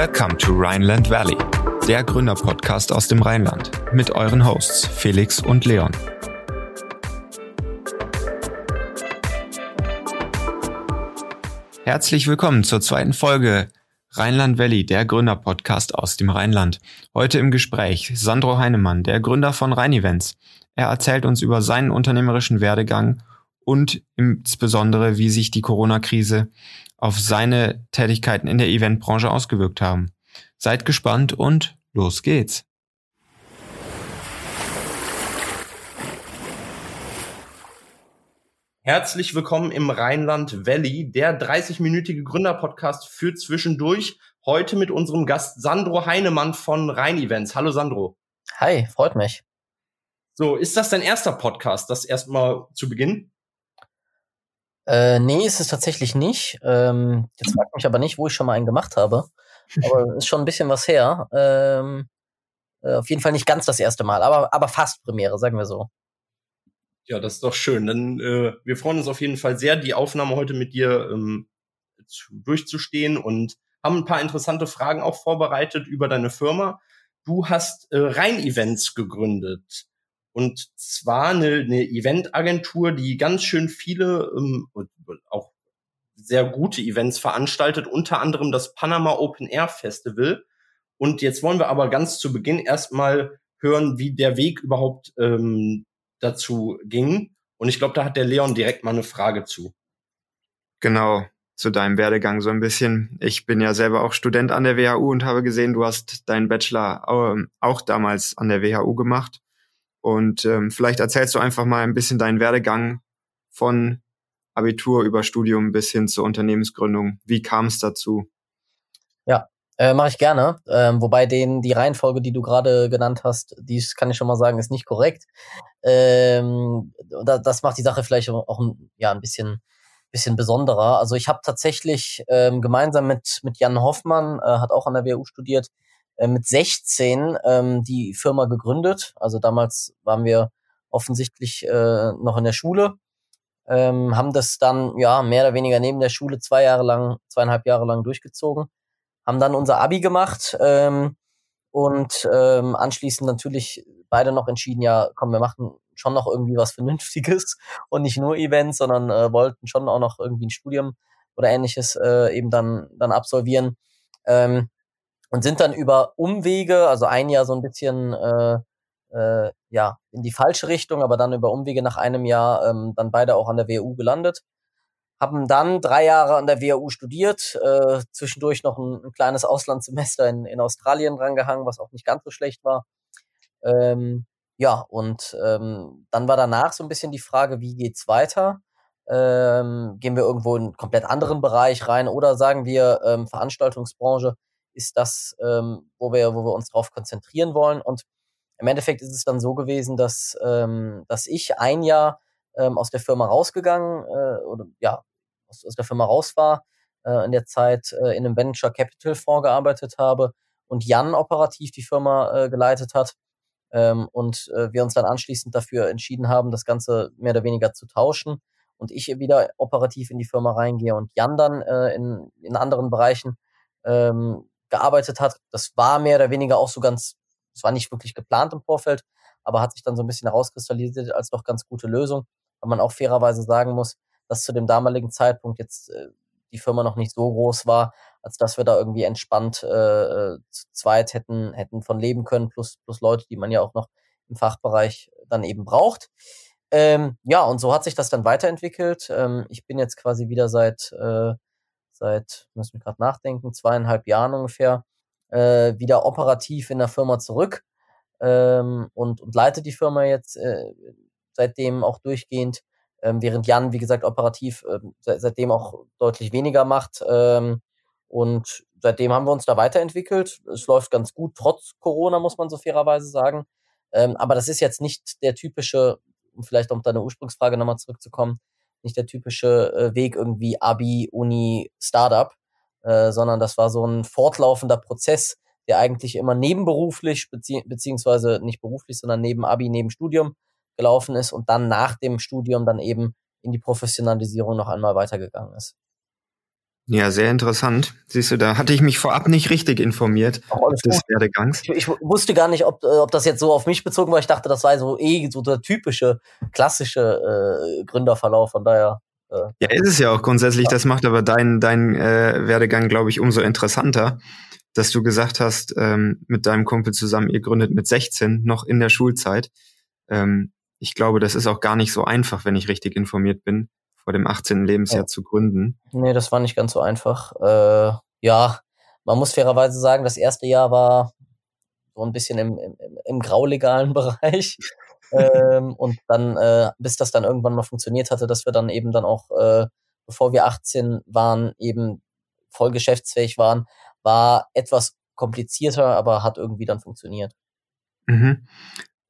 Welcome to Rhineland Valley, der Gründerpodcast aus dem Rheinland mit euren Hosts Felix und Leon. Herzlich willkommen zur zweiten Folge Rheinland Valley, der Gründerpodcast aus dem Rheinland. Heute im Gespräch Sandro Heinemann, der Gründer von Rhein Events. Er erzählt uns über seinen unternehmerischen Werdegang und insbesondere, wie sich die Corona-Krise auf seine Tätigkeiten in der Eventbranche ausgewirkt haben. Seid gespannt und los geht's. Herzlich willkommen im Rheinland Valley, der 30-minütige Gründerpodcast für zwischendurch. Heute mit unserem Gast Sandro Heinemann von Rhein Events. Hallo Sandro. Hi, freut mich. So, ist das dein erster Podcast, das erstmal zu Beginn? Äh, nee, ist es tatsächlich nicht. Ähm, jetzt fragt mich aber nicht, wo ich schon mal einen gemacht habe. Aber ist schon ein bisschen was her. Ähm, äh, auf jeden Fall nicht ganz das erste Mal, aber, aber fast Premiere, sagen wir so. Ja, das ist doch schön. Dann äh, wir freuen uns auf jeden Fall sehr, die Aufnahme heute mit dir ähm, zu, durchzustehen und haben ein paar interessante Fragen auch vorbereitet über deine Firma. Du hast äh, Rhein-Events gegründet. Und zwar eine, eine Eventagentur, die ganz schön viele ähm, auch sehr gute Events veranstaltet, unter anderem das Panama Open Air Festival. Und jetzt wollen wir aber ganz zu Beginn erstmal hören, wie der Weg überhaupt ähm, dazu ging. Und ich glaube, da hat der Leon direkt mal eine Frage zu. Genau, zu deinem Werdegang so ein bisschen. Ich bin ja selber auch Student an der WHU und habe gesehen, du hast deinen Bachelor ähm, auch damals an der WHU gemacht. Und ähm, vielleicht erzählst du einfach mal ein bisschen deinen Werdegang von Abitur über Studium bis hin zur Unternehmensgründung. Wie kam es dazu? Ja, äh, mache ich gerne. Ähm, wobei den die Reihenfolge, die du gerade genannt hast, die kann ich schon mal sagen, ist nicht korrekt. Ähm, das macht die Sache vielleicht auch ein, ja ein bisschen bisschen besonderer. Also ich habe tatsächlich ähm, gemeinsam mit mit Jan Hoffmann, äh, hat auch an der WU studiert, mit 16 ähm, die Firma gegründet. Also damals waren wir offensichtlich äh, noch in der Schule, ähm, haben das dann ja mehr oder weniger neben der Schule zwei Jahre lang, zweieinhalb Jahre lang durchgezogen, haben dann unser Abi gemacht ähm, und ähm, anschließend natürlich beide noch entschieden, ja, komm, wir machen schon noch irgendwie was Vernünftiges und nicht nur Events, sondern äh, wollten schon auch noch irgendwie ein Studium oder ähnliches äh, eben dann dann absolvieren. Ähm, und sind dann über Umwege, also ein Jahr so ein bisschen äh, äh, ja in die falsche Richtung, aber dann über Umwege nach einem Jahr ähm, dann beide auch an der WU gelandet. Haben dann drei Jahre an der WU studiert, äh, zwischendurch noch ein, ein kleines Auslandssemester in, in Australien drangehangen, was auch nicht ganz so schlecht war. Ähm, ja, und ähm, dann war danach so ein bisschen die Frage, wie geht's weiter? Ähm, gehen wir irgendwo in einen komplett anderen Bereich rein oder sagen wir ähm, Veranstaltungsbranche, ist das, ähm, wo wir, wo wir uns drauf konzentrieren wollen. Und im Endeffekt ist es dann so gewesen, dass, ähm, dass ich ein Jahr ähm, aus der Firma rausgegangen äh, oder ja aus, aus der Firma raus war, äh, in der Zeit äh, in einem Venture Capital Fonds gearbeitet habe und Jan operativ die Firma äh, geleitet hat. Ähm, und äh, wir uns dann anschließend dafür entschieden haben, das Ganze mehr oder weniger zu tauschen und ich wieder operativ in die Firma reingehe und Jan dann äh, in, in anderen Bereichen ähm, gearbeitet hat. Das war mehr oder weniger auch so ganz, es war nicht wirklich geplant im Vorfeld, aber hat sich dann so ein bisschen herauskristallisiert als doch ganz gute Lösung, weil man auch fairerweise sagen muss, dass zu dem damaligen Zeitpunkt jetzt äh, die Firma noch nicht so groß war, als dass wir da irgendwie entspannt äh, zu zweit hätten, hätten von leben können, plus, plus Leute, die man ja auch noch im Fachbereich dann eben braucht. Ähm, ja, und so hat sich das dann weiterentwickelt. Ähm, ich bin jetzt quasi wieder seit äh, seit, müssen wir gerade nachdenken, zweieinhalb Jahren ungefähr, äh, wieder operativ in der Firma zurück ähm, und, und leite die Firma jetzt äh, seitdem auch durchgehend, ähm, während Jan, wie gesagt, operativ äh, seitdem auch deutlich weniger macht. Ähm, und seitdem haben wir uns da weiterentwickelt. Es läuft ganz gut, trotz Corona, muss man so fairerweise sagen. Ähm, aber das ist jetzt nicht der typische, um vielleicht um deine Ursprungsfrage nochmal zurückzukommen, nicht der typische äh, Weg irgendwie Abi, Uni, Startup, äh, sondern das war so ein fortlaufender Prozess, der eigentlich immer nebenberuflich, bezieh beziehungsweise nicht beruflich, sondern neben Abi, neben Studium gelaufen ist und dann nach dem Studium dann eben in die Professionalisierung noch einmal weitergegangen ist. Ja, sehr interessant. Siehst du, da hatte ich mich vorab nicht richtig informiert alles des. Werdegangs. Ich, ich wusste gar nicht, ob, äh, ob das jetzt so auf mich bezogen war. Ich dachte, das sei so eh so der typische, klassische äh, Gründerverlauf. Von daher. Äh, Ja, ist es ja auch grundsätzlich. Das macht aber deinen dein, äh, Werdegang, glaube ich, umso interessanter, dass du gesagt hast, ähm, mit deinem Kumpel zusammen, ihr gründet mit 16, noch in der Schulzeit. Ähm, ich glaube, das ist auch gar nicht so einfach, wenn ich richtig informiert bin, vor dem 18. Lebensjahr Ja. zu gründen. nee, das war nicht ganz so einfach. Äh, ja, man muss fairerweise sagen, das erste Jahr war so ein bisschen im, im, im graulegalen Bereich. ähm, und dann, äh, bis das dann irgendwann mal funktioniert hatte, dass wir dann eben dann auch, äh, bevor wir 18 waren, eben voll geschäftsfähig waren, war etwas komplizierter, aber hat irgendwie dann funktioniert. Mhm.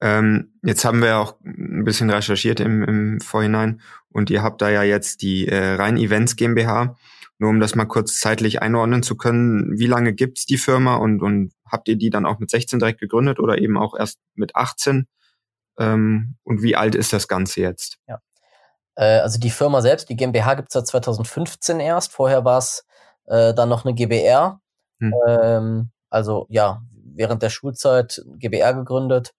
Ähm, jetzt haben wir auch ein bisschen recherchiert im, im Vorhinein und ihr habt da ja jetzt die äh, Rhein Events GmbH. Nur um das mal kurz zeitlich einordnen zu können, wie lange gibt's die Firma und, und habt ihr die dann auch mit 16 direkt gegründet oder eben auch erst mit 18? Ähm, und wie alt ist das Ganze jetzt? Äh, also die Firma selbst, die GmbH gibt's seit 2015 erst. Vorher war es äh, dann noch eine GBR. Hm. Ähm, also ja, während der Schulzeit GBR gegründet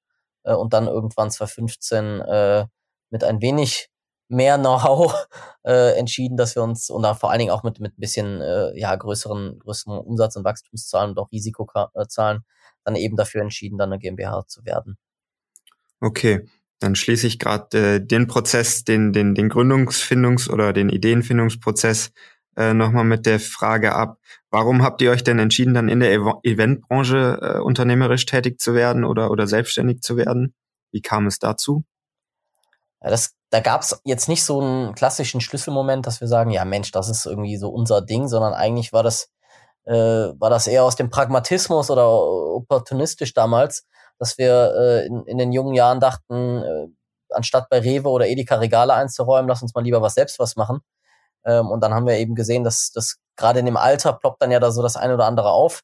äh, und dann irgendwann 2015 äh, mit ein wenig mehr Know-how äh, entschieden, dass wir uns und vor allen Dingen auch mit mit ein bisschen äh, ja größeren größeren Umsatz und Wachstumszahlen und auch Risikozahlen dann eben dafür entschieden, dann eine GmbH zu werden. Okay, dann schließe ich gerade äh, den Prozess, den, den, den Gründungsfindungs- oder den Ideenfindungsprozess äh, nochmal mit der Frage ab, warum habt ihr euch denn entschieden, dann in der Ev Eventbranche äh, unternehmerisch tätig zu werden oder, oder selbstständig zu werden? Wie kam es dazu? Ja, das, da gab's jetzt nicht so einen klassischen Schlüsselmoment, dass wir sagen, ja Mensch, das ist irgendwie so unser Ding, sondern eigentlich war das, äh, war das eher aus dem Pragmatismus oder opportunistisch damals, dass wir äh, in, in den jungen Jahren dachten, äh, anstatt bei Rewe oder Edeka Regale einzuräumen, lass uns mal lieber was selbst was machen. Ähm, und dann haben wir eben gesehen, dass das gerade in dem Alter ploppt dann ja da so das eine oder andere auf,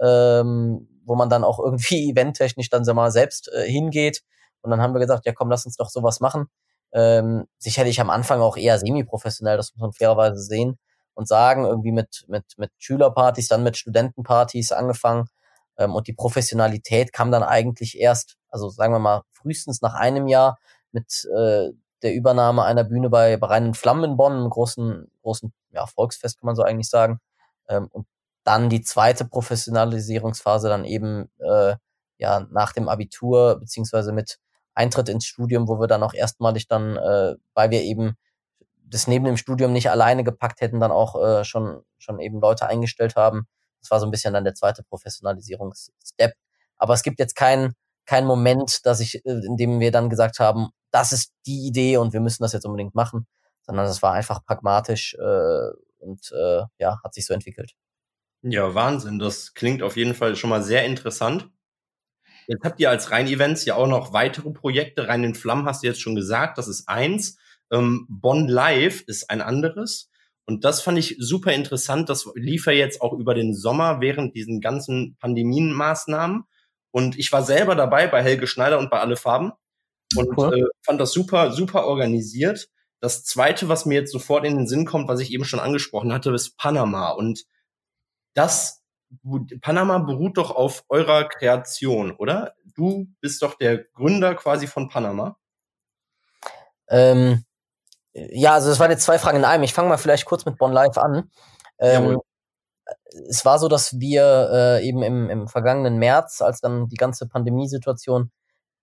ähm, wo man dann auch irgendwie eventtechnisch dann so mal selbst äh, hingeht. Und dann haben wir gesagt, ja komm, lass uns doch sowas machen. Ähm, sicherlich am Anfang auch eher semi-professionell, das muss man fairerweise sehen und sagen, irgendwie mit, mit, mit Schülerpartys, dann mit Studentenpartys angefangen. Ähm, und die Professionalität kam dann eigentlich erst, also sagen wir mal, frühestens nach einem Jahr mit äh, der Übernahme einer Bühne bei, bei Reinen Flammen in Bonn, einem großen, großen ja, Volksfest, kann man so eigentlich sagen. Ähm, und dann die zweite Professionalisierungsphase dann eben äh, ja nach dem Abitur beziehungsweise mit Eintritt ins Studium, wo wir dann auch erstmalig dann, äh, weil wir eben das neben dem Studium nicht alleine gepackt hätten, dann auch äh, schon schon eben Leute eingestellt haben. Das war so ein bisschen dann der zweite Professionalisierungsstep. Aber es gibt jetzt keinen keinen Moment, dass ich, äh, in dem wir dann gesagt haben, das ist die Idee und wir müssen das jetzt unbedingt machen, sondern das war einfach pragmatisch äh, und äh, ja, hat sich so entwickelt. Ja, Wahnsinn. Das klingt auf jeden Fall schon mal sehr interessant. Jetzt habt ihr als Rhein-Events ja auch noch weitere Projekte. Rhein in Flammen hast du jetzt schon gesagt, das ist eins. Ähm, Bonn Live ist ein anderes. Und das fand ich super interessant. Das lief ja jetzt auch über den Sommer während diesen ganzen Pandemienmaßnahmen. Und ich war selber dabei bei Helge Schneider und bei Alle Farben und Cool. äh, fand das super, super organisiert. Das zweite, was mir jetzt sofort in den Sinn kommt, was ich eben schon angesprochen hatte, ist Panama. Und das Panama beruht doch auf eurer Kreation, oder? Du bist doch der Gründer quasi von Panama. Ähm, ja, also das waren jetzt zwei Fragen in einem. Ich fange mal vielleicht kurz mit Bonn Live an. Ähm. Es war so, dass wir äh, eben im, im vergangenen März, als dann die ganze Pandemiesituation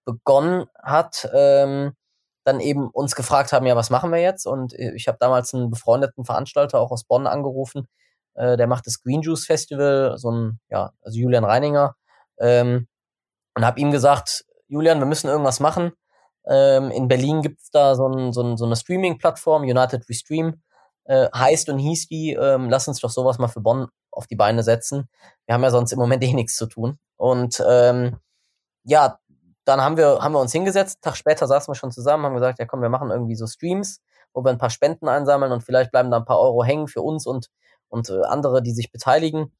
begonnen hat, ähm, dann eben uns gefragt haben, ja, was machen wir jetzt? Und äh, ich habe damals einen befreundeten Veranstalter auch aus Bonn angerufen, äh, der macht das Green Juice Festival, so ein, ja, also Julian Reininger, ähm, und habe ihm gesagt, Julian, wir müssen irgendwas machen. Ähm, in Berlin gibt's da so, ein, so, ein, so eine Streaming-Plattform, United We Stream, äh, heißt und hieß die, ähm, lass uns doch sowas mal für Bonn auf die Beine setzen. Wir haben ja sonst im Moment eh nichts zu tun. Und ähm, ja, dann haben wir, haben wir uns hingesetzt, Tag später saßen wir schon zusammen, haben gesagt, ja komm, wir machen irgendwie so Streams, wo wir ein paar Spenden einsammeln und vielleicht bleiben da ein paar Euro hängen für uns und, und äh, andere, die sich beteiligen.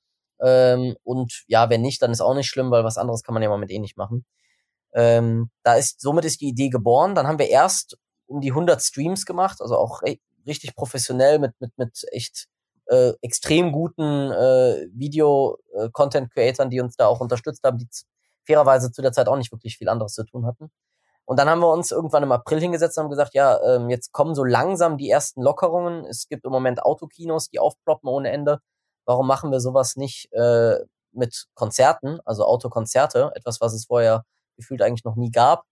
Ähm, und ja, wenn nicht, dann ist auch nicht schlimm, weil was anderes kann man ja im Moment eh nicht machen. Ähm, da ist, somit ist die Idee geboren. Dann haben wir erst um die 100 Streams gemacht, also auch re richtig professionell mit, mit, mit echt äh, extrem guten äh, Video-Content-Creatern, die uns da auch unterstützt haben, die fairerweise zu der Zeit auch nicht wirklich viel anderes zu tun hatten. Und dann haben wir uns irgendwann im April hingesetzt und haben gesagt, ja, ähm, jetzt kommen so langsam die ersten Lockerungen. Es gibt im Moment Autokinos, die aufploppen ohne Ende. Warum machen wir sowas nicht äh, mit Konzerten, also Autokonzerte, etwas, was es vorher gefühlt eigentlich noch nie gab.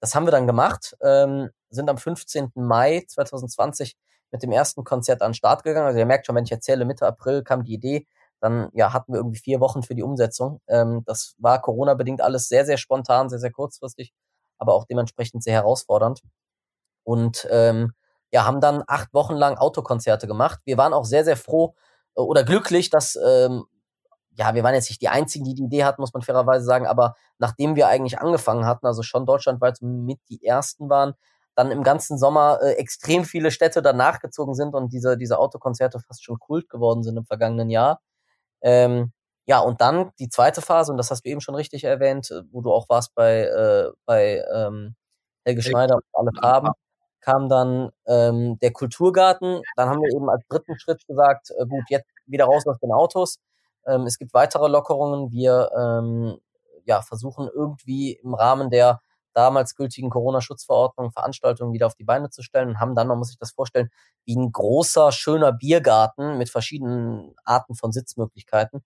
Das haben wir dann gemacht, ähm, sind am 15. Mai 2020 mit dem ersten Konzert an den Start gegangen. Also ihr merkt schon, wenn ich erzähle, Mitte April kam die Idee, dann ja hatten wir irgendwie vier Wochen für die Umsetzung. Ähm, das war Corona-bedingt alles sehr, sehr spontan, sehr, sehr kurzfristig, aber auch dementsprechend sehr herausfordernd. Und ähm, ja, haben dann acht Wochen lang Autokonzerte gemacht. Wir waren auch sehr, sehr froh äh, oder glücklich, dass ähm, ja, wir waren jetzt nicht die Einzigen, die die Idee hatten, muss man fairerweise sagen, aber nachdem wir eigentlich angefangen hatten, also schon deutschlandweit mit die ersten waren, dann im ganzen Sommer äh, extrem viele Städte danach gezogen sind und diese, diese Autokonzerte fast schon Kult geworden sind im vergangenen Jahr. Ähm, ja, und dann die zweite Phase, und das hast du eben schon richtig erwähnt, äh, wo du auch warst bei, äh, bei ähm, Helge Schneider und alle Farben, kam dann ähm, der Kulturgarten. Dann haben wir eben als dritten Schritt gesagt, äh, gut, jetzt wieder raus aus den Autos. Ähm, es gibt weitere Lockerungen. Wir ähm, ja, versuchen irgendwie im Rahmen der damals gültigen Corona-Schutzverordnung Veranstaltungen wieder auf die Beine zu stellen und haben dann, man muss sich das vorstellen, wie ein großer, schöner Biergarten mit verschiedenen Arten von Sitzmöglichkeiten.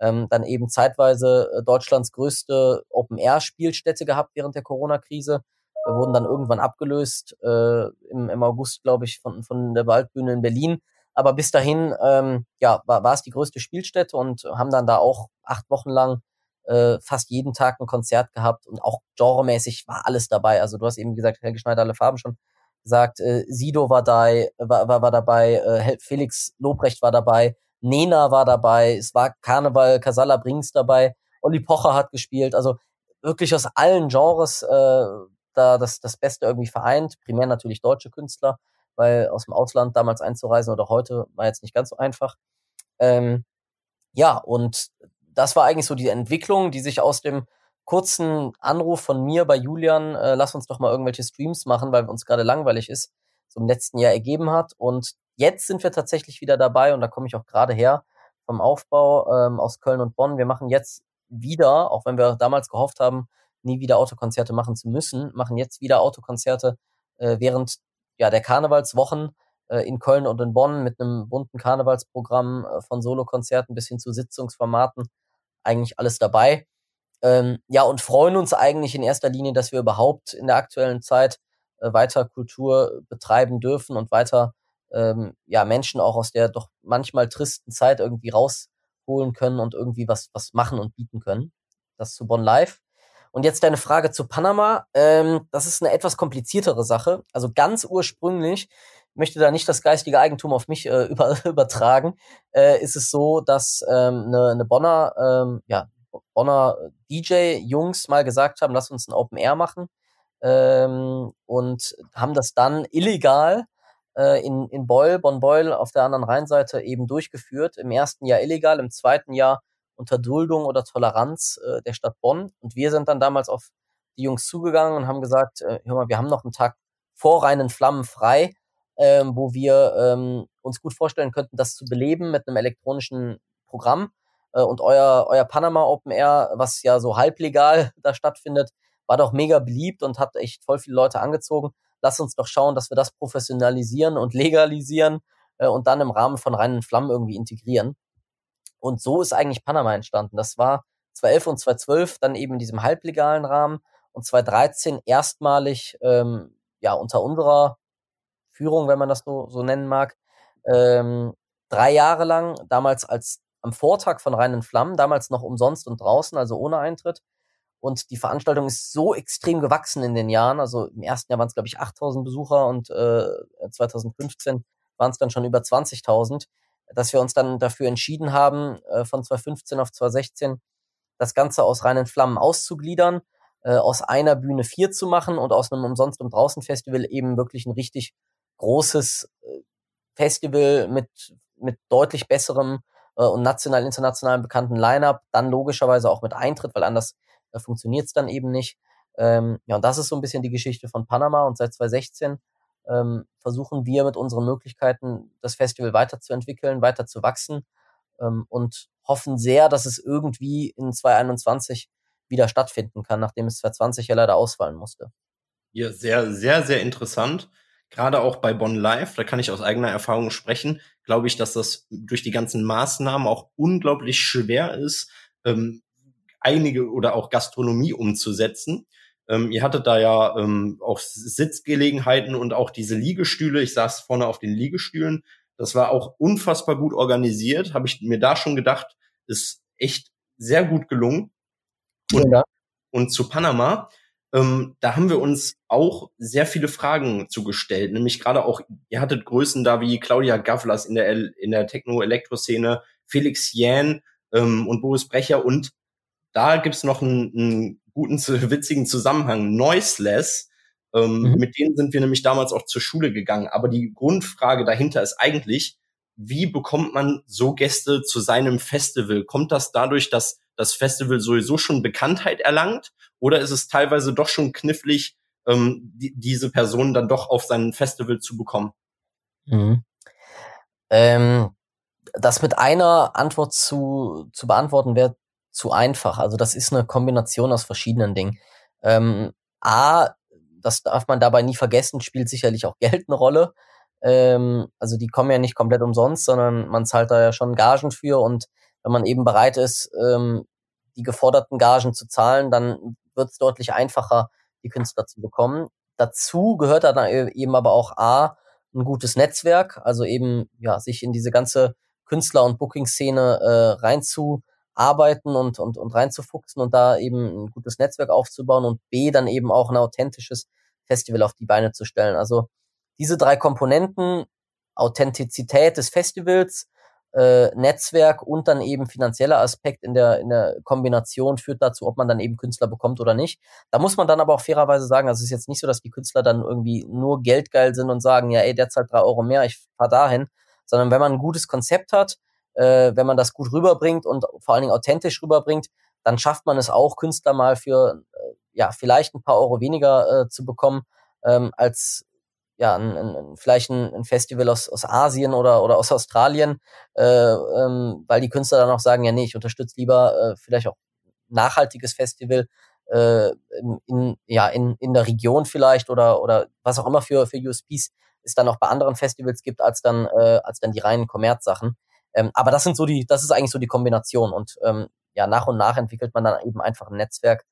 Ähm, dann eben zeitweise äh, Deutschlands größte Open-Air-Spielstätte gehabt während der Corona-Krise. Wurden dann irgendwann abgelöst, äh, im, im August, glaube ich, von, von der Waldbühne in Berlin. Aber bis dahin, ähm, ja, war, war es die größte Spielstätte und haben dann da auch acht Wochen lang äh, fast jeden Tag ein Konzert gehabt und auch genremäßig war alles dabei. Also du hast eben gesagt, Helge Schneider, alle Farben schon gesagt, äh, Sido war, da, war, war, war dabei, äh, Felix Lobrecht war dabei, Nena war dabei, es war Karneval, Casala Brings dabei, Olli Pocher hat gespielt, also wirklich aus allen Genres äh, da das, das Beste irgendwie vereint, primär natürlich deutsche Künstler, weil aus dem Ausland damals einzureisen oder heute war jetzt nicht ganz so einfach. Ähm, ja, und das war eigentlich so die Entwicklung, die sich aus dem kurzen Anruf von mir bei Julian, äh, lass uns doch mal irgendwelche Streams machen, weil uns gerade langweilig ist, so im letzten Jahr ergeben hat. Und jetzt sind wir tatsächlich wieder dabei und da komme ich auch gerade her vom Aufbau ähm, aus Köln und Bonn. Wir machen jetzt wieder, auch wenn wir damals gehofft haben, nie wieder Autokonzerte machen zu müssen, machen jetzt wieder Autokonzerte äh, während ja, der Karnevalswochen äh, in Köln und in Bonn mit einem bunten Karnevalsprogramm äh, von Solokonzerten bis hin zu Sitzungsformaten. Eigentlich alles dabei. Ähm, ja, und freuen uns eigentlich in erster Linie, dass wir überhaupt in der aktuellen Zeit äh, weiter Kultur betreiben dürfen und weiter ähm, ja, Menschen auch aus der doch manchmal tristen Zeit irgendwie rausholen können und irgendwie was, was machen und bieten können. Das zu Bonn Live. Und jetzt deine Frage zu Panama. Ähm, das ist eine etwas kompliziertere Sache. Also ganz ursprünglich möchte da nicht das geistige Eigentum auf mich äh, über, übertragen. Äh, ist es so, dass ähm, eine, eine Bonner, ähm, ja, Bonner DJ-Jungs mal gesagt haben, lass uns ein Open Air machen. Ähm, und haben das dann illegal äh, in, in Beul, Bonn-Beul auf der anderen Rheinseite eben durchgeführt. Im ersten Jahr illegal, im zweiten Jahr unter Duldung oder Toleranz äh, der Stadt Bonn. Und wir sind dann damals auf die Jungs zugegangen und haben gesagt, äh, hör mal, wir haben noch einen Tag vor reinen Flammen frei, ähm, wo wir ähm, uns gut vorstellen könnten, das zu beleben mit einem elektronischen Programm. Äh, und euer, euer Panama Open Air, was ja so halblegal da stattfindet, war doch mega beliebt und hat echt voll viele Leute angezogen. Lass uns doch schauen, dass wir das professionalisieren und legalisieren äh, und dann im Rahmen von reinen Flammen irgendwie integrieren. Und so ist eigentlich Panama entstanden. Das war 2011 und 2012 dann eben in diesem halblegalen Rahmen und 2013 erstmalig ähm, ja unter unserer Führung, wenn man das so, so nennen mag, ähm, drei Jahre lang, damals als am Vortag von Reinen Flammen, damals noch umsonst und draußen, also ohne Eintritt. Und die Veranstaltung ist so extrem gewachsen in den Jahren. Also im ersten Jahr waren es, glaube ich, 8000 Besucher und äh, 2015 waren es dann schon über 20.000 dass wir uns dann dafür entschieden haben, äh, von 2015 auf 2016 das Ganze aus reinen Flammen auszugliedern, äh, aus einer Bühne vier zu machen und aus einem Umsonst- und Draußen-Festival eben wirklich ein richtig großes äh, Festival mit, mit deutlich besserem äh, und national, international bekannten Line-Up, dann logischerweise auch mit Eintritt, weil anders äh, funktioniert es dann eben nicht. Ähm, ja, und das ist so ein bisschen die Geschichte von Panama und seit 2016 ähm, versuchen wir mit unseren Möglichkeiten das Festival weiterzuentwickeln, weiter zu wachsen ähm, und hoffen sehr, dass es irgendwie in 2021 wieder stattfinden kann, nachdem es 2020 ja leider ausfallen musste. Ja, sehr, sehr, sehr interessant. Gerade auch bei Bonn Live, da kann ich aus eigener Erfahrung sprechen, glaube ich, dass das durch die ganzen Maßnahmen auch unglaublich schwer ist, ähm, einige oder auch Gastronomie umzusetzen. Ähm, ihr hattet da ja ähm, auch Sitzgelegenheiten und auch diese Liegestühle. Ich saß vorne auf den Liegestühlen. Das war auch unfassbar gut organisiert. Habe ich mir da schon gedacht, ist echt sehr gut gelungen. Und, ja. und zu Panama, ähm, da haben wir uns auch sehr viele Fragen zugestellt. Nämlich gerade auch, ihr hattet Größen da wie Claudia Gavlas in der, in der Techno-Elektro-Szene, Felix Jähn ähm, und Boris Brecher und da gibt's noch einen, einen guten, witzigen Zusammenhang. Noiseless, ähm, mhm. mit denen sind wir nämlich damals auch zur Schule gegangen. Aber die Grundfrage dahinter ist eigentlich, wie bekommt man so Gäste zu seinem Festival? Kommt das dadurch, dass das Festival sowieso schon Bekanntheit erlangt? Oder ist es teilweise doch schon knifflig, ähm, die, diese Personen dann doch auf sein Festival zu bekommen? Mhm. Ähm, das mit einer Antwort zu, zu beantworten wäre zu einfach. Also das ist eine Kombination aus verschiedenen Dingen. Ähm, A, das darf man dabei nie vergessen, spielt sicherlich auch Geld eine Rolle. Ähm, also die kommen ja nicht komplett umsonst, sondern man zahlt da ja schon Gagen für und wenn man eben bereit ist, ähm, die geforderten Gagen zu zahlen, dann wird es deutlich einfacher, die Künstler zu bekommen. Dazu gehört dann e-, eben aber auch A, ein gutes Netzwerk, also eben ja sich in diese ganze Künstler- und Booking-Szene äh, reinzu arbeiten und, und, und reinzufuchsen und da eben ein gutes Netzwerk aufzubauen und B, dann eben auch ein authentisches Festival auf die Beine zu stellen. Also diese drei Komponenten, Authentizität des Festivals, äh, Netzwerk und dann eben finanzieller Aspekt in der, in der Kombination führt dazu, ob man dann eben Künstler bekommt oder nicht. Da muss man dann aber auch fairerweise sagen, also es ist jetzt nicht so, dass die Künstler dann irgendwie nur geldgeil sind und sagen, ja, ey, der zahlt drei Euro mehr, ich fahr dahin, sondern wenn man ein gutes Konzept hat, äh, wenn man das gut rüberbringt und vor allen Dingen authentisch rüberbringt, dann schafft man es auch, Künstler mal für äh, ja vielleicht ein paar Euro weniger äh, zu bekommen, ähm, als ja, ein, ein, vielleicht ein, ein Festival aus, aus Asien oder, oder aus Australien, äh, ähm, weil die Künstler dann auch sagen, ja, nee, ich unterstütze lieber äh, vielleicht auch nachhaltiges Festival äh, in, ja, in, in der Region vielleicht oder, oder was auch immer für, für USPs es dann auch bei anderen Festivals gibt, als dann, äh, als dann die reinen Kommerzsachen. Ähm, aber das sind so die, das ist eigentlich so die Kombination. Und ähm, ja, nach und nach entwickelt man dann eben einfach ein Netzwerk,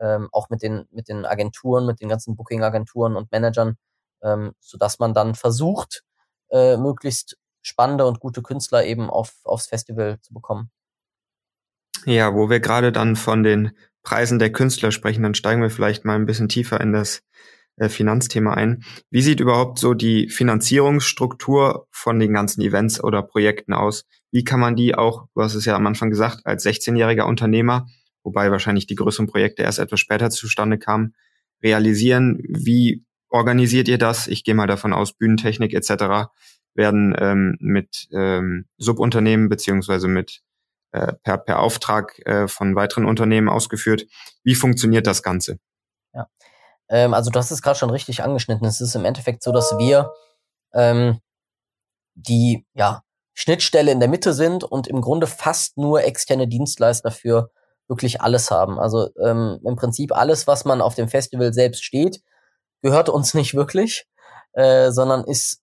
ähm, auch mit den, mit den Agenturen, mit den ganzen Booking-Agenturen und Managern, ähm, sodass man dann versucht, äh, möglichst spannende und gute Künstler eben auf, aufs Festival zu bekommen. Ja, wo wir gerade dann von den Preisen der Künstler sprechen, dann steigen wir vielleicht mal ein bisschen tiefer in das äh, Finanzthema ein. Wie sieht überhaupt so die Finanzierungsstruktur von den ganzen Events oder Projekten aus? Wie kann man die auch, du hast es ja am Anfang gesagt, als 16-jähriger Unternehmer, wobei wahrscheinlich die größeren Projekte erst etwas später zustande kamen, realisieren? Wie organisiert ihr das? Ich gehe mal davon aus, Bühnentechnik etc. werden ähm, mit ähm, Subunternehmen beziehungsweise mit äh, per, per Auftrag äh, von weiteren Unternehmen ausgeführt. Wie funktioniert das Ganze? Ja, ähm, also hast es gerade schon richtig angeschnitten. Es ist im Endeffekt so, dass wir ähm, die ja, Schnittstelle in der Mitte sind und im Grunde fast nur externe Dienstleister für wirklich alles haben. Also ähm, im Prinzip alles, was man auf dem Festival selbst steht, gehört uns nicht wirklich, äh, sondern ist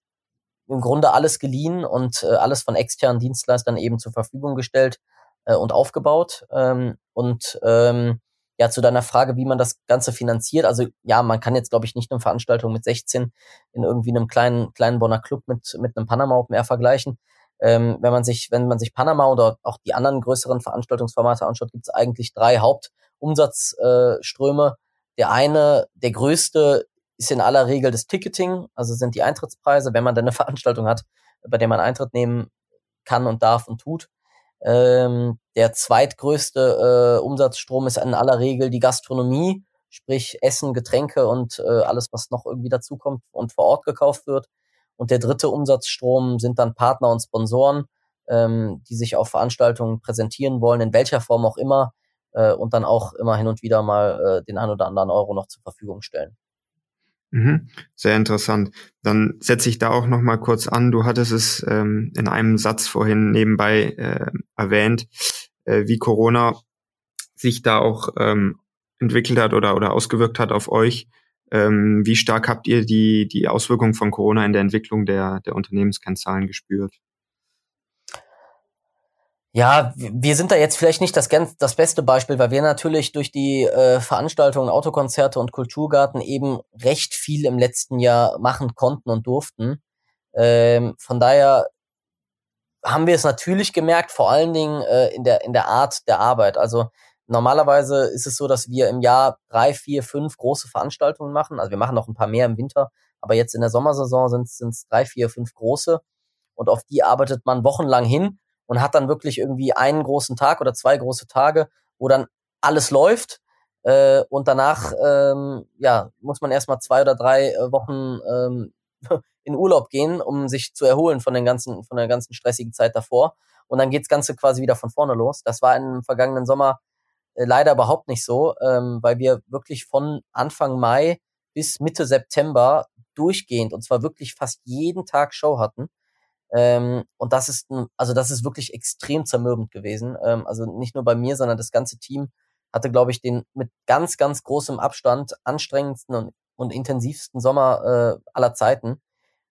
im Grunde alles geliehen und äh, alles von externen Dienstleistern eben zur Verfügung gestellt äh, und aufgebaut. Ähm, und ähm, ja, zu deiner Frage, wie man das Ganze finanziert. Also ja, man kann jetzt, glaube ich, nicht eine Veranstaltung mit 16 in irgendwie einem kleinen, kleinen Bonner Club mit, mit einem Panama Open Air vergleichen. Ähm, wenn man sich, wenn man sich Panama oder auch die anderen größeren Veranstaltungsformate anschaut, gibt es eigentlich drei Hauptumsatzströme. Äh, der eine, der größte, ist in aller Regel das Ticketing, also sind die Eintrittspreise, wenn man dann eine Veranstaltung hat, bei der man Eintritt nehmen kann und darf und tut. Ähm, der zweitgrößte äh, Umsatzstrom ist in aller Regel die Gastronomie, sprich Essen, Getränke und äh, alles, was noch irgendwie dazukommt und vor Ort gekauft wird. Und der dritte Umsatzstrom sind dann Partner und Sponsoren, ähm, die sich auf Veranstaltungen präsentieren wollen, in welcher Form auch immer, äh, und dann auch immer hin und wieder mal äh, den ein oder anderen Euro noch zur Verfügung stellen. Mhm. Sehr interessant. Dann setze ich da auch noch mal kurz an. Du hattest es ähm, in einem Satz vorhin nebenbei äh, erwähnt, äh, wie Corona sich da auch ähm, entwickelt hat oder, oder ausgewirkt hat auf euch. Ähm, wie stark habt ihr die, die Auswirkungen von Corona in der Entwicklung der, der Unternehmenskennzahlen gespürt? Ja, wir sind da jetzt vielleicht nicht das, das beste Beispiel, weil wir natürlich durch die äh, Veranstaltungen, Autokonzerte und Kulturgarten eben recht viel im letzten Jahr machen konnten und durften. Ähm, von daher haben wir es natürlich gemerkt, vor allen Dingen äh, in, der, in der Art der Arbeit. Also normalerweise ist es so, dass wir im Jahr drei, vier, fünf große Veranstaltungen machen. Also wir machen noch ein paar mehr im Winter, aber jetzt in der Sommersaison sind es drei, vier, fünf große. Und auf die arbeitet man wochenlang hin und hat dann wirklich irgendwie einen großen Tag oder zwei große Tage, wo dann alles läuft. Äh, und danach ähm, ja, muss man erstmal zwei oder drei äh, Wochen ähm, in Urlaub gehen, um sich zu erholen von, den ganzen, von der ganzen stressigen Zeit davor. Und dann geht's Ganze quasi wieder von vorne los. Das war im vergangenen Sommer äh, leider überhaupt nicht so, ähm, weil wir wirklich von Anfang Mai bis Mitte September durchgehend, und zwar wirklich fast jeden Tag Show hatten. Ähm, und das ist, also das ist wirklich extrem zermürbend gewesen. Ähm, also nicht nur bei mir, sondern das ganze Team hatte, glaube ich, den mit ganz, ganz großem Abstand anstrengendsten und, und intensivsten Sommer äh, aller Zeiten.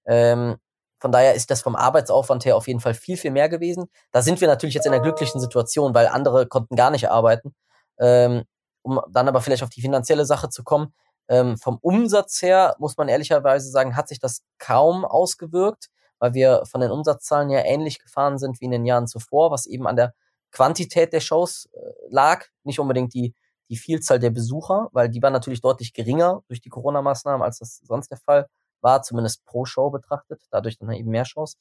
Ähm, von daher ist das vom Arbeitsaufwand her auf jeden Fall viel, viel mehr gewesen. Da sind wir natürlich jetzt in einer glücklichen Situation, weil andere konnten gar nicht arbeiten. Ähm, um dann aber vielleicht auf die finanzielle Sache zu kommen. Ähm, vom Umsatz her muss man ehrlicherweise sagen, hat sich das kaum ausgewirkt weil wir von den Umsatzzahlen ja ähnlich gefahren sind wie in den Jahren zuvor, was eben an der Quantität der Shows äh, lag, nicht unbedingt die, die Vielzahl der Besucher, weil die war natürlich deutlich geringer durch die Corona-Maßnahmen, als das sonst der Fall war, zumindest pro Show betrachtet, dadurch dann eben mehr Shows.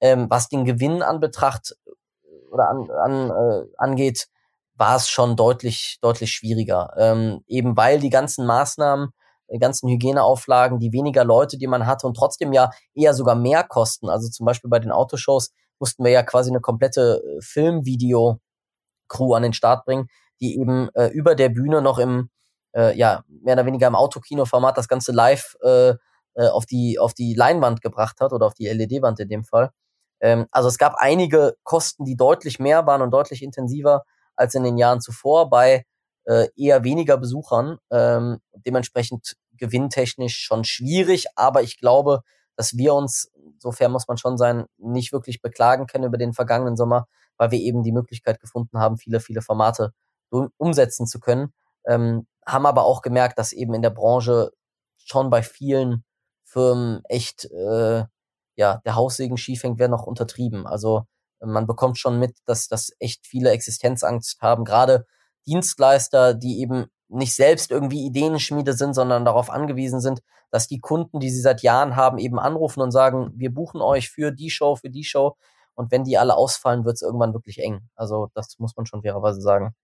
Ähm, was den Gewinn anbetracht äh, oder an, an, äh, angeht, war es schon deutlich, deutlich schwieriger. Ähm, eben weil die ganzen Maßnahmen ganzen Hygieneauflagen, die weniger Leute, die man hatte und trotzdem ja eher sogar mehr kosten. Also zum Beispiel bei den Autoshows mussten wir ja quasi eine komplette äh, Filmvideo-Crew an den Start bringen, die eben äh, über der Bühne noch im, äh, ja, mehr oder weniger im Autokino-Format das Ganze live äh, äh auf, die, auf die Leinwand gebracht hat oder auf die LED-Wand in dem Fall. Ähm, also es gab einige Kosten, die deutlich mehr waren und deutlich intensiver als in den Jahren zuvor bei äh, eher weniger Besuchern. Ähm, dementsprechend gewinntechnisch schon schwierig, aber ich glaube, dass wir uns, sofern muss man schon sein, nicht wirklich beklagen können über den vergangenen Sommer, weil wir eben die Möglichkeit gefunden haben, viele, viele Formate umsetzen zu können. Ähm, haben aber auch gemerkt, dass eben in der Branche schon bei vielen Firmen echt äh, ja der Haussegen schief hängt, wäre noch untertrieben. Also man bekommt schon mit, dass, dass echt viele Existenzangst haben, gerade Dienstleister, die eben nicht selbst irgendwie Ideenschmiede sind, sondern darauf angewiesen sind, dass die Kunden, die sie seit Jahren haben, eben anrufen und sagen, wir buchen euch für die Show, für die Show. Und wenn die alle ausfallen, wird es irgendwann wirklich eng. Also das muss man schon fairerweise sagen.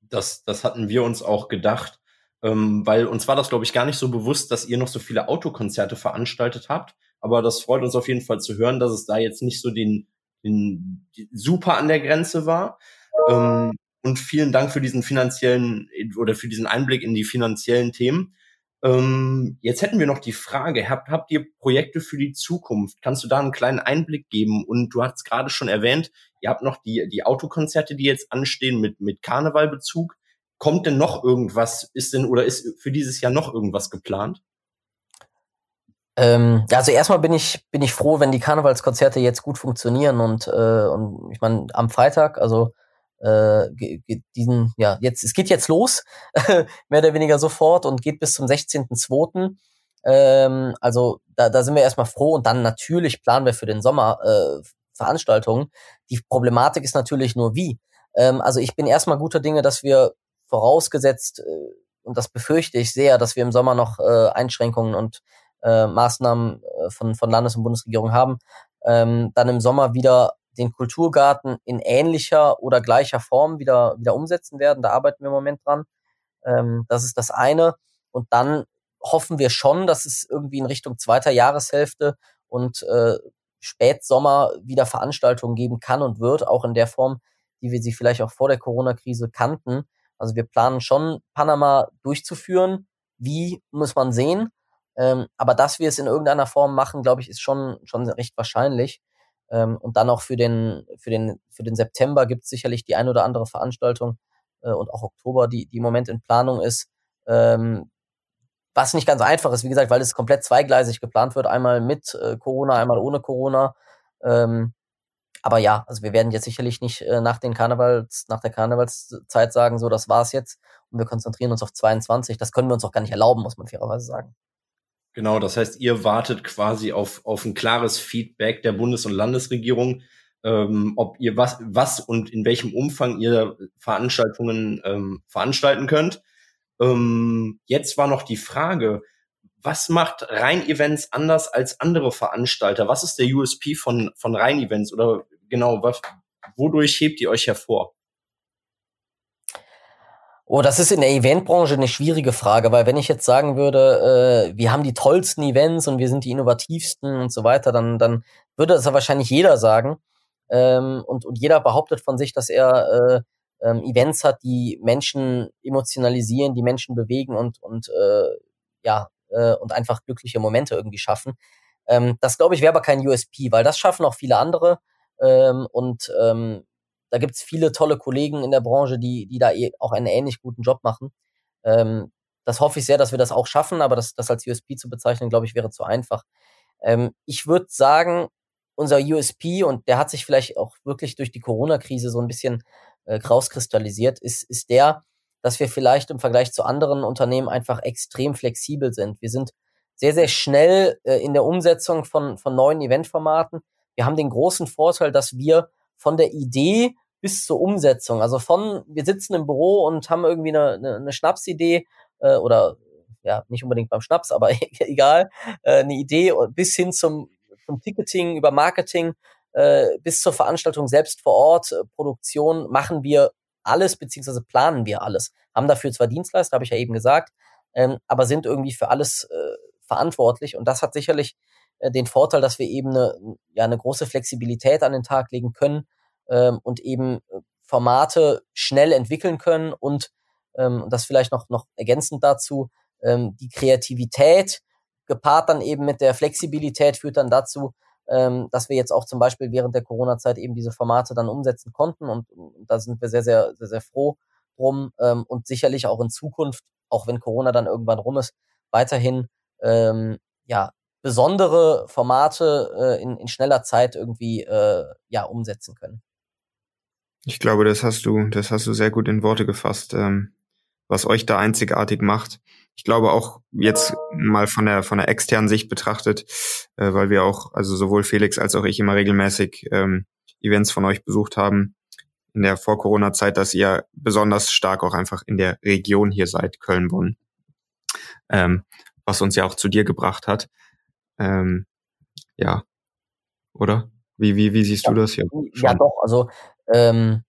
Das, das hatten wir uns auch gedacht, ähm, weil uns war das, glaube ich, gar nicht so bewusst, dass ihr noch so viele Autokonzerte veranstaltet habt. Aber das freut uns auf jeden Fall zu hören, dass es da jetzt nicht so den, den super an der Grenze war. Ähm, und vielen Dank für diesen finanziellen oder für diesen Einblick in die finanziellen Themen. Ähm, jetzt hätten wir noch die Frage, habt, habt ihr Projekte für die Zukunft? Kannst du da einen kleinen Einblick geben? Und du hast gerade schon erwähnt, ihr habt noch die, die Autokonzerte, die jetzt anstehen mit, mit Karnevalbezug. Kommt denn noch irgendwas? Ist denn oder ist für dieses Jahr noch irgendwas geplant? Ähm, also erstmal bin ich bin ich froh, wenn die Karnevalskonzerte jetzt gut funktionieren und äh, und ich meine am Freitag, also äh, diesen, ja, jetzt, es geht jetzt los, mehr oder weniger sofort und geht bis zum 16.02. Ähm, also da, da sind wir erstmal froh und dann natürlich planen wir für den Sommer äh, Veranstaltungen. Die Problematik ist natürlich nur wie. Ähm, also ich bin erstmal guter Dinge, dass wir vorausgesetzt, äh, und das befürchte ich sehr, dass wir im Sommer noch äh, Einschränkungen und äh, Maßnahmen äh, von, von Landes- und Bundesregierung haben, ähm, dann im Sommer wieder den Kulturgarten in ähnlicher oder gleicher Form wieder, wieder umsetzen werden. Da arbeiten wir im Moment dran. Ähm, das ist das eine. Und dann hoffen wir schon, dass es irgendwie in Richtung zweiter Jahreshälfte und äh, Spätsommer wieder Veranstaltungen geben kann und wird, auch in der Form, die wir sie vielleicht auch vor der Corona-Krise kannten. Also wir planen schon, Panama durchzuführen. Wie muss man sehen? Ähm, aber dass wir es in irgendeiner Form machen, glaube ich, ist schon, schon recht wahrscheinlich. Ähm, und dann auch für den, für den, für den September gibt es sicherlich die ein oder andere Veranstaltung äh, und auch Oktober, die, die im Moment in Planung ist. Ähm, was nicht ganz einfach ist, wie gesagt, weil es komplett zweigleisig geplant wird, einmal mit äh, Corona, einmal ohne Corona. Ähm, aber ja, also wir werden jetzt sicherlich nicht äh, nach den Karnevals, nach der Karnevalszeit sagen, so das war's jetzt und wir konzentrieren uns auf 22. Das können wir uns auch gar nicht erlauben, muss man fairerweise sagen. Genau, das heißt, ihr wartet quasi auf, auf ein klares Feedback der Bundes- und Landesregierung, ähm, ob ihr was, was und in welchem Umfang ihr Veranstaltungen ähm, veranstalten könnt. Ähm, jetzt war noch die Frage, was macht Rhein-Events anders als andere Veranstalter? Was ist der USP von, von Rhein-Events oder genau, was, wodurch hebt ihr euch hervor? Oh, das ist in der Eventbranche eine schwierige Frage, weil wenn ich jetzt sagen würde, äh, wir haben die tollsten Events und wir sind die innovativsten und so weiter, dann, dann würde das ja wahrscheinlich jeder sagen. Ähm, und, und jeder behauptet von sich, dass er äh, ähm, Events hat, die Menschen emotionalisieren, die Menschen bewegen und, und äh, ja, äh, und einfach glückliche Momente irgendwie schaffen. Ähm, das glaube ich wäre aber kein USP, weil das schaffen auch viele andere. Ähm, und ähm, da gibt es viele tolle Kollegen in der Branche, die, die da eh auch einen ähnlich guten Job machen. Ähm, das hoffe ich sehr, dass wir das auch schaffen, aber das, das als USP zu bezeichnen, glaube ich, wäre zu einfach. Ähm, ich würde sagen, unser USP, und der hat sich vielleicht auch wirklich durch die Corona-Krise so ein bisschen äh, rauskristallisiert, ist, ist der, dass wir vielleicht im Vergleich zu anderen Unternehmen einfach extrem flexibel sind. Wir sind sehr, sehr schnell äh, in der Umsetzung von, von neuen Eventformaten. Wir haben den großen Vorteil, dass wir von der Idee bis zur Umsetzung. Also von, wir sitzen im Büro und haben irgendwie eine, eine, eine Schnapsidee äh, oder ja, nicht unbedingt beim Schnaps, aber egal, äh, eine Idee bis hin zum, zum Ticketing über Marketing äh, bis zur Veranstaltung selbst vor Ort, äh, Produktion, machen wir alles, beziehungsweise planen wir alles. Haben dafür zwar Dienstleister, habe ich ja eben gesagt, ähm, aber sind irgendwie für alles äh, verantwortlich. Und das hat sicherlich äh, den Vorteil, dass wir eben eine, ja, eine große Flexibilität an den Tag legen können, ähm, und eben äh, Formate schnell entwickeln können und ähm, das vielleicht noch, noch ergänzend dazu, ähm, die Kreativität gepaart dann eben mit der Flexibilität führt dann dazu, ähm, dass wir jetzt auch zum Beispiel während der Corona-Zeit eben diese Formate dann umsetzen konnten und, und da sind wir sehr, sehr, sehr, sehr froh drum ähm, und sicherlich auch in Zukunft, auch wenn Corona dann irgendwann rum ist, weiterhin ähm, ja besondere Formate äh, in, in schneller Zeit irgendwie äh, ja umsetzen können. Ich glaube, das hast du, das hast du sehr gut in Worte gefasst, ähm, was euch da einzigartig macht. Ich glaube auch jetzt mal von der von der externen Sicht betrachtet, äh, weil wir auch, also sowohl Felix als auch ich immer regelmäßig ähm, Events von euch besucht haben in der Vor-Corona-Zeit, dass ihr besonders stark auch einfach in der Region hier seid, Köln-Bonn, ähm, was uns ja auch zu dir gebracht hat. Ähm, ja, oder? Wie, wie, wie siehst ja, du das hier? Ja, doch. Also ähm,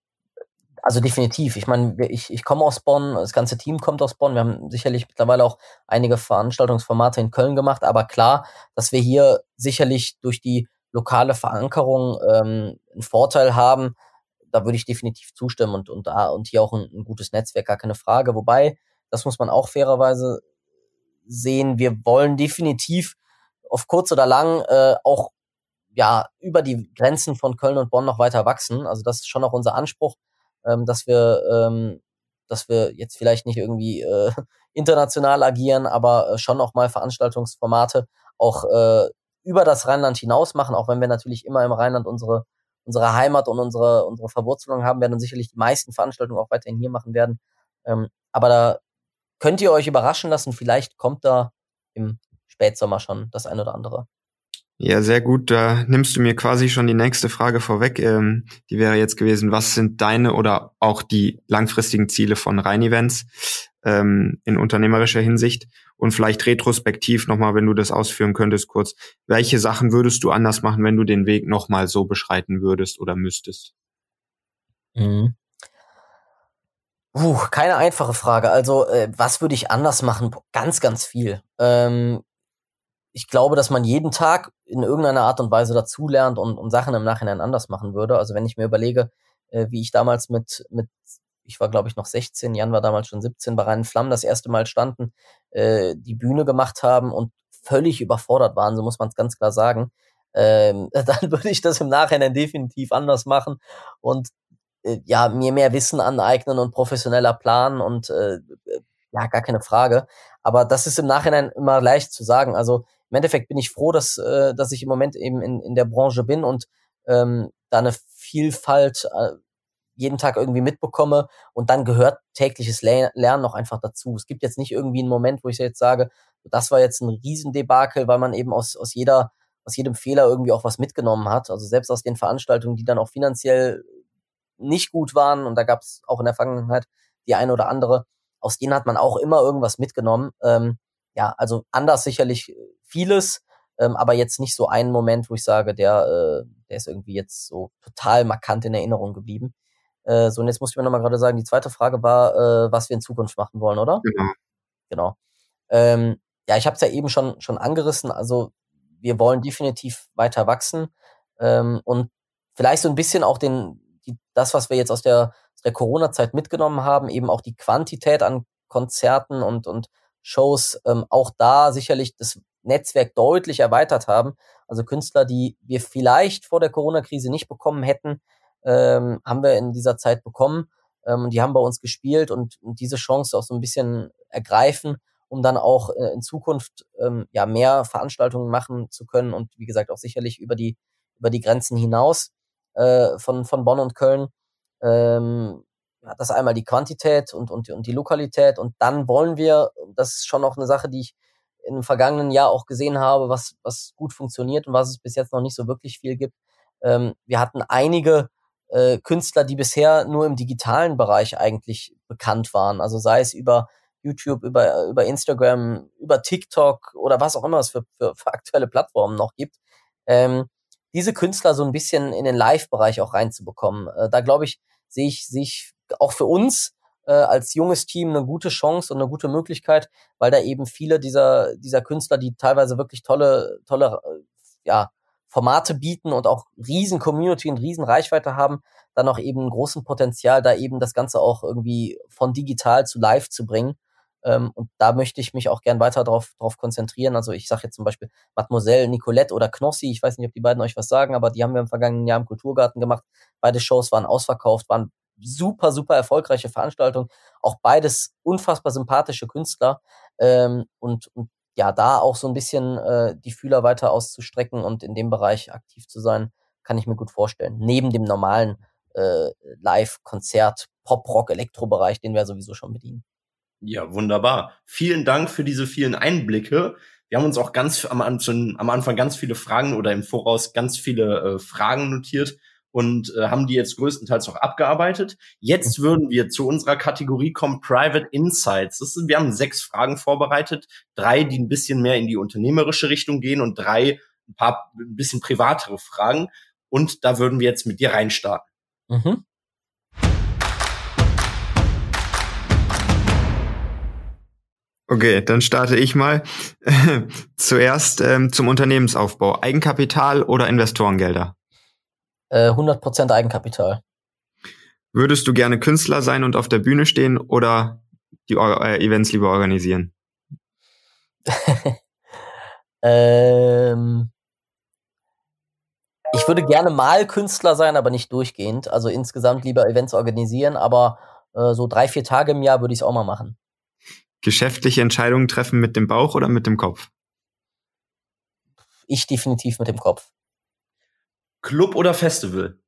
also definitiv. Ich meine, ich, ich komme aus Bonn, das ganze Team kommt aus Bonn. Wir haben sicherlich mittlerweile auch einige Veranstaltungsformate in Köln gemacht, aber klar, dass wir hier sicherlich durch die lokale Verankerung ähm, einen Vorteil haben, da würde ich definitiv zustimmen und, und, und hier auch ein, ein gutes Netzwerk, gar keine Frage. Wobei, das muss man auch fairerweise sehen, wir wollen definitiv auf kurz oder lang äh, auch ja über die Grenzen von Köln und Bonn noch weiter wachsen. Also das ist schon auch unser Anspruch, ähm, dass wir, ähm, dass wir jetzt vielleicht nicht irgendwie äh, international agieren, aber äh, schon auch mal Veranstaltungsformate auch äh, über das Rheinland hinaus machen, auch wenn wir natürlich immer im Rheinland unsere unsere Heimat und unsere unsere Verwurzelung haben werden und sicherlich die meisten Veranstaltungen auch weiterhin hier machen werden. Ähm, aber da könnt ihr euch überraschen lassen. Vielleicht kommt da im Spätsommer schon das ein oder andere. Ja, sehr gut. Da nimmst du mir quasi schon die nächste Frage vorweg. Ähm, die wäre jetzt gewesen, was sind deine oder auch die langfristigen Ziele von Rhein-Events ähm, in unternehmerischer Hinsicht? Und vielleicht retrospektiv nochmal, wenn du das ausführen könntest, kurz, welche Sachen würdest du anders machen, wenn du den Weg nochmal so beschreiten würdest oder müsstest? Mhm. Uh, keine einfache Frage. Also, äh, was würde ich anders machen? Ganz, ganz viel. Ähm, ich glaube, dass man jeden Tag in irgendeiner Art und Weise dazulernt und, und Sachen im Nachhinein anders machen würde. Also wenn ich mir überlege, äh, wie ich damals mit, mit, ich war glaube ich noch 16, Jan war damals schon 17, bei reinen Flammen das erste Mal standen, äh, die Bühne gemacht haben und völlig überfordert waren, so muss man es ganz klar sagen, ähm, dann würde ich das im Nachhinein definitiv anders machen und äh, ja, mir mehr Wissen aneignen und professioneller planen und äh, ja, gar keine Frage. Aber das ist im Nachhinein immer leicht zu sagen. Also im Endeffekt bin ich froh, dass, äh, dass ich im Moment eben in, in der Branche bin und ähm, da eine Vielfalt äh, jeden Tag irgendwie mitbekomme und dann gehört tägliches Lernen noch einfach dazu. Es gibt jetzt nicht irgendwie einen Moment, wo ich jetzt sage, das war jetzt ein Riesendebakel, weil man eben aus, aus jeder, aus jedem Fehler irgendwie auch was mitgenommen hat. Also selbst aus den Veranstaltungen, die dann auch finanziell nicht gut waren, und da gab es auch in der Vergangenheit die eine oder andere, aus denen hat man auch immer irgendwas mitgenommen. Ähm, ja, also anders sicherlich vieles, ähm, aber jetzt nicht so einen Moment, wo ich sage, der, äh, der ist irgendwie jetzt so total markant in Erinnerung geblieben. Äh, so, und jetzt muss ich mir nochmal gerade sagen, die zweite Frage war, äh, was wir in Zukunft machen wollen, oder? Genau. Genau. Ähm, ja, ich habe es ja eben schon, schon angerissen. Also wir wollen definitiv weiter wachsen ähm, und vielleicht so ein bisschen auch den, die, das, was wir jetzt aus der, der Corona-Zeit mitgenommen haben, eben auch die Quantität an Konzerten und, und Shows, ähm, auch da sicherlich das Netzwerk deutlich erweitert haben. Also Künstler, die wir vielleicht vor der Corona-Krise nicht bekommen hätten, ähm, haben wir in dieser Zeit bekommen. Ähm, die haben bei uns gespielt und, und diese Chance auch so ein bisschen ergreifen, um dann auch äh, in Zukunft ähm, ja mehr Veranstaltungen machen zu können und wie gesagt auch sicherlich über die über die Grenzen hinaus äh, von von Bonn und Köln. Ähm, ja, das einmal die Quantität und, und, und die Lokalität und dann wollen wir, das ist schon noch eine Sache, die ich im vergangenen Jahr auch gesehen habe, was, was gut funktioniert und was es bis jetzt noch nicht so wirklich viel gibt. Ähm, wir hatten einige äh, Künstler, die bisher nur im digitalen Bereich eigentlich bekannt waren. Also sei es über YouTube, über, über Instagram, über TikTok oder was auch immer es für, für, für aktuelle Plattformen noch gibt. Ähm, diese Künstler so ein bisschen in den Live-Bereich auch reinzubekommen. Äh, da glaube ich, sehe ich, sehe ich auch für uns äh, als junges Team eine gute Chance und eine gute Möglichkeit, weil da eben viele dieser, dieser Künstler, die teilweise wirklich tolle, tolle, äh, ja, Formate bieten und auch riesen Community und riesen Reichweite haben, dann auch eben großen Potenzial, da eben das Ganze auch irgendwie von digital zu live zu bringen. Ähm, und da möchte ich mich auch gern weiter drauf, drauf konzentrieren. Also ich sage jetzt zum Beispiel Mademoiselle, Nicolette oder Knossi. Ich weiß nicht, ob die beiden euch was sagen, aber die haben wir im vergangenen Jahr im Kulturgarten gemacht. Beide Shows waren ausverkauft, waren super, super erfolgreiche Veranstaltungen. Auch beides unfassbar sympathische Künstler. Ähm, und, und ja, da auch so ein bisschen äh, die Fühler weiter auszustrecken und in dem Bereich aktiv zu sein, kann ich mir gut vorstellen. Neben dem normalen äh, Live-Konzert, Pop-Rock, Elektro-Bereich, den wir sowieso schon bedienen. Ja, wunderbar. Vielen Dank für diese vielen Einblicke. Wir haben uns auch ganz am Anfang, am Anfang ganz viele Fragen oder im Voraus ganz viele äh, Fragen notiert und äh, haben die jetzt größtenteils auch abgearbeitet. Jetzt würden wir zu unserer Kategorie kommen, Private Insights. Das ist, wir haben sechs Fragen vorbereitet, drei, die ein bisschen mehr in die unternehmerische Richtung gehen und drei, ein paar ein bisschen privatere Fragen. Und da würden wir jetzt mit dir reinstarten. Mhm. Okay, dann starte ich mal. Zuerst ähm, zum Unternehmensaufbau. Eigenkapital oder Investorengelder? 100% äh, Eigenkapital. Würdest du gerne Künstler sein und auf der Bühne stehen oder die äh, Events lieber organisieren? ähm, ich würde gerne mal Künstler sein, aber nicht durchgehend. Also insgesamt lieber Events organisieren, aber äh, so drei, vier Tage im Jahr würde ich es auch mal machen. Geschäftliche Entscheidungen treffen mit dem Bauch oder mit dem Kopf? Ich definitiv mit dem Kopf. Club oder Festival?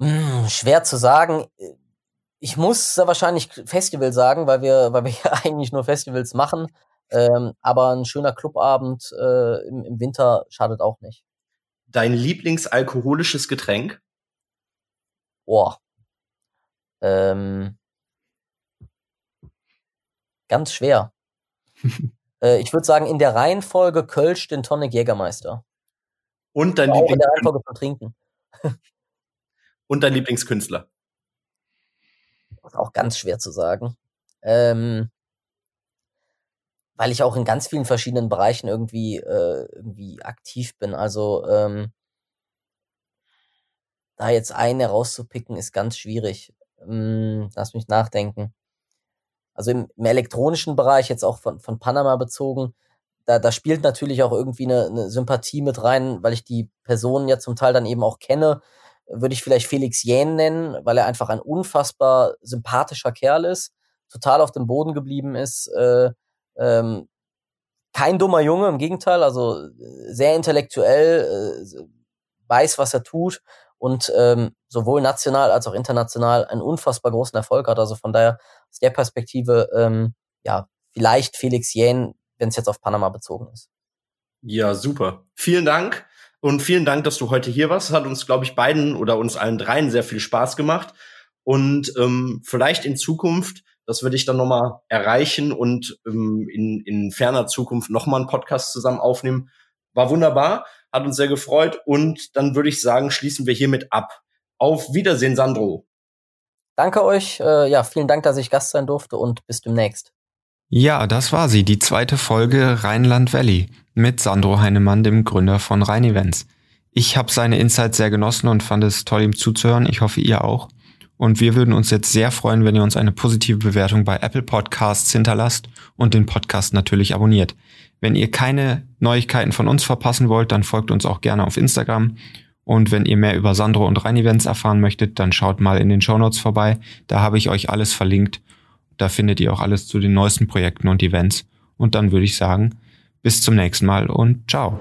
Hm, schwer zu sagen. Ich muss wahrscheinlich Festival sagen, weil wir, weil wir ja eigentlich nur Festivals machen. Ähm, aber ein schöner Clubabend äh, im, im Winter schadet auch nicht. Dein Lieblingsalkoholisches Getränk? Boah. Ähm, ganz schwer. äh, ich würde sagen, in der Reihenfolge Kölsch, den Tonic Jägermeister. Und dein Lieblings in der Reihenfolge von Trinken. Und dein Lieblingskünstler? Das ist auch ganz schwer zu sagen. Ähm, weil ich auch in ganz vielen verschiedenen Bereichen irgendwie, äh, irgendwie aktiv bin. Also ähm, da jetzt einen herauszupicken, ist ganz schwierig. Ähm, lass mich nachdenken. Also im, im elektronischen Bereich, jetzt auch von, von Panama bezogen, da, da spielt natürlich auch irgendwie eine, eine Sympathie mit rein, weil ich die Personen ja zum Teil dann eben auch kenne. Würde ich vielleicht Felix Jähn nennen, weil er einfach ein unfassbar sympathischer Kerl ist, total auf dem Boden geblieben ist. Äh, ähm, kein dummer Junge, im Gegenteil, also sehr intellektuell, äh, weiß, was er tut und ähm, sowohl national als auch international einen unfassbar großen Erfolg hat. Also von daher aus der Perspektive, ähm, ja, vielleicht Felix Jähn, wenn es jetzt auf Panama bezogen ist. Ja, super. Vielen Dank. Und vielen Dank, dass du heute hier warst. Hat uns, glaube ich, beiden oder uns allen dreien sehr viel Spaß gemacht. Und ähm, vielleicht in Zukunft, das würde ich dann nochmal erreichen und ähm, in, in ferner Zukunft nochmal einen Podcast zusammen aufnehmen. War wunderbar, hat uns sehr gefreut. Und dann würde ich sagen, schließen wir hiermit ab. Auf Wiedersehen, Sandro. Danke euch. Äh, ja, vielen Dank, dass ich Gast sein durfte und bis demnächst. Ja, das war sie, die zweite Folge Rheinland Valley mit Sandro Heinemann, dem Gründer von Rhein Events. Ich habe seine Insights sehr genossen und fand es toll, ihm zuzuhören. Ich hoffe, ihr auch. Und wir würden uns jetzt sehr freuen, wenn ihr uns eine positive Bewertung bei Apple Podcasts hinterlasst und den Podcast natürlich abonniert. Wenn ihr keine Neuigkeiten von uns verpassen wollt, dann folgt uns auch gerne auf Instagram. Und wenn ihr mehr über Sandro und Rhein Events erfahren möchtet, dann schaut mal in den Show Notes vorbei. Da habe ich euch alles verlinkt da findet ihr auch alles zu den neuesten Projekten und Events. Und dann würde ich sagen, bis zum nächsten Mal und ciao.